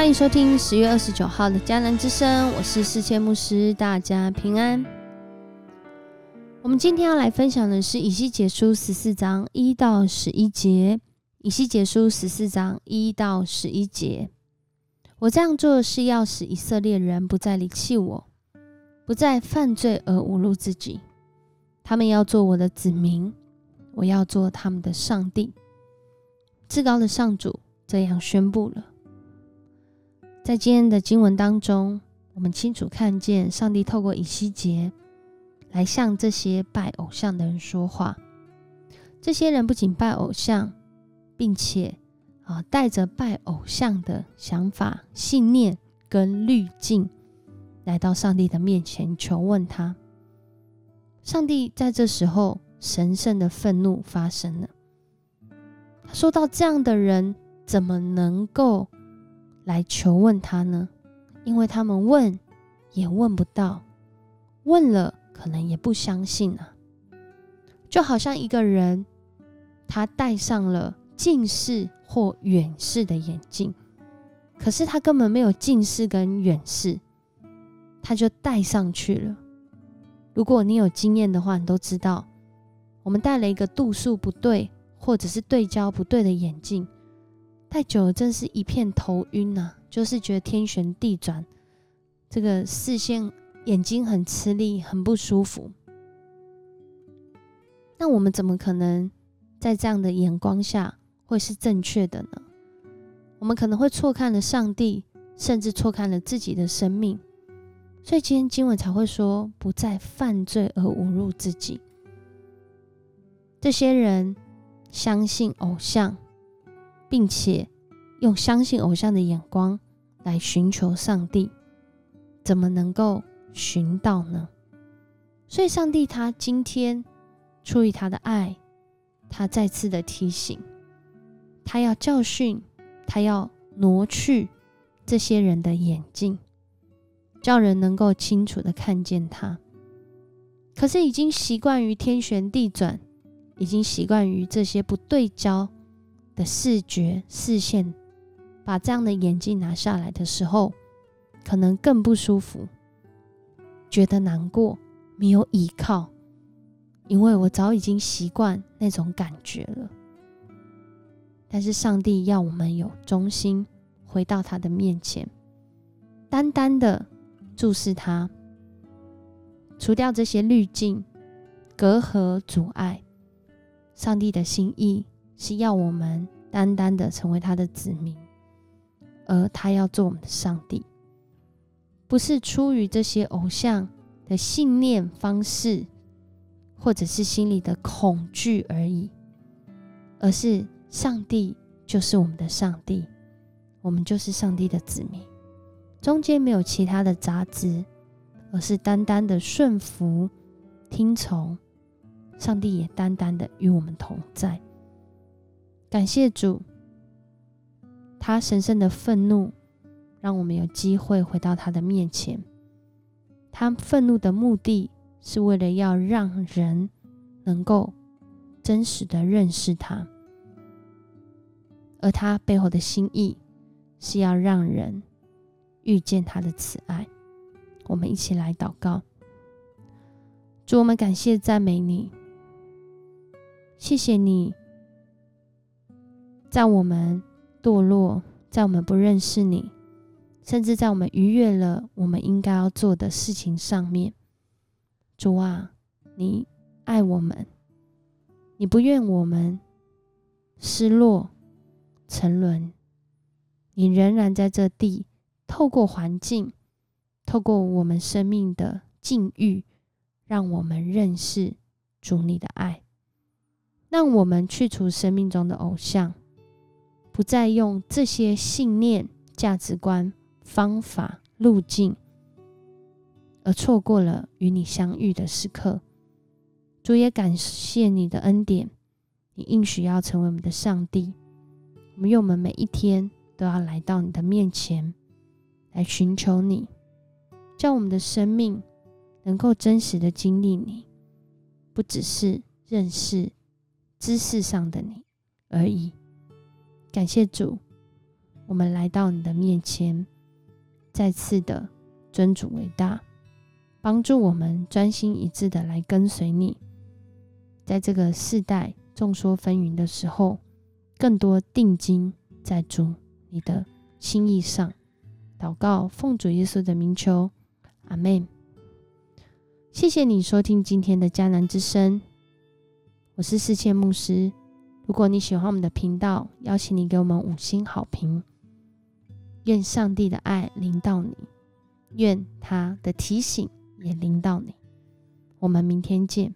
欢迎收听十月二十九号的迦南之声，我是世界牧师，大家平安。我们今天要来分享的是以西结书十四章一到十一节。以西结书十四章一到十一节，我这样做是要使以色列人不再离弃我，不再犯罪而侮辱自己。他们要做我的子民，我要做他们的上帝。至高的上主这样宣布了。在今天的经文当中，我们清楚看见上帝透过以西结来向这些拜偶像的人说话。这些人不仅拜偶像，并且啊带着拜偶像的想法、信念跟滤镜，来到上帝的面前求问他。上帝在这时候神圣的愤怒发生了。他说到：“这样的人怎么能够？”来求问他呢？因为他们问也问不到，问了可能也不相信啊。就好像一个人，他戴上了近视或远视的眼镜，可是他根本没有近视跟远视，他就戴上去了。如果你有经验的话，你都知道，我们戴了一个度数不对或者是对焦不对的眼镜。太久了，真是一片头晕呐！就是觉得天旋地转，这个视线、眼睛很吃力，很不舒服。那我们怎么可能在这样的眼光下会是正确的呢？我们可能会错看了上帝，甚至错看了自己的生命。所以今天经文才会说，不再犯罪而侮辱自己。这些人相信偶像。并且用相信偶像的眼光来寻求上帝，怎么能够寻到呢？所以，上帝他今天出于他的爱，他再次的提醒，他要教训，他要挪去这些人的眼睛，叫人能够清楚的看见他。可是，已经习惯于天旋地转，已经习惯于这些不对焦。的视觉视线，把这样的眼镜拿下来的时候，可能更不舒服，觉得难过，没有依靠，因为我早已经习惯那种感觉了。但是上帝要我们有忠心，回到他的面前，单单的注视他，除掉这些滤镜、隔阂、阻碍。上帝的心意。是要我们单单的成为他的子民，而他要做我们的上帝，不是出于这些偶像的信念方式，或者是心里的恐惧而已，而是上帝就是我们的上帝，我们就是上帝的子民，中间没有其他的杂质，而是单单的顺服、听从，上帝也单单的与我们同在。感谢主，他神圣的愤怒让我们有机会回到他的面前。他愤怒的目的是为了要让人能够真实的认识他，而他背后的心意是要让人遇见他的慈爱。我们一起来祷告，主，我们感谢赞美你，谢谢你。在我们堕落，在我们不认识你，甚至在我们逾越了我们应该要做的事情上面，主啊，你爱我们，你不愿我们失落沉沦，你仍然在这地，透过环境，透过我们生命的境遇，让我们认识主你的爱，让我们去除生命中的偶像。不再用这些信念、价值观、方法、路径，而错过了与你相遇的时刻。主也感谢你的恩典，你应许要成为我们的上帝。我们用我们每一天都要来到你的面前，来寻求你，叫我们的生命能够真实的经历你，不只是认识知识上的你而已。感谢主，我们来到你的面前，再次的尊主为大，帮助我们专心一致的来跟随你。在这个世代众说纷纭的时候，更多定睛在主你的心意上。祷告，奉主耶稣的名求，阿门。谢谢你收听今天的迦南之声，我是世界牧师。如果你喜欢我们的频道，邀请你给我们五星好评。愿上帝的爱临到你，愿他的提醒也临到你。我们明天见。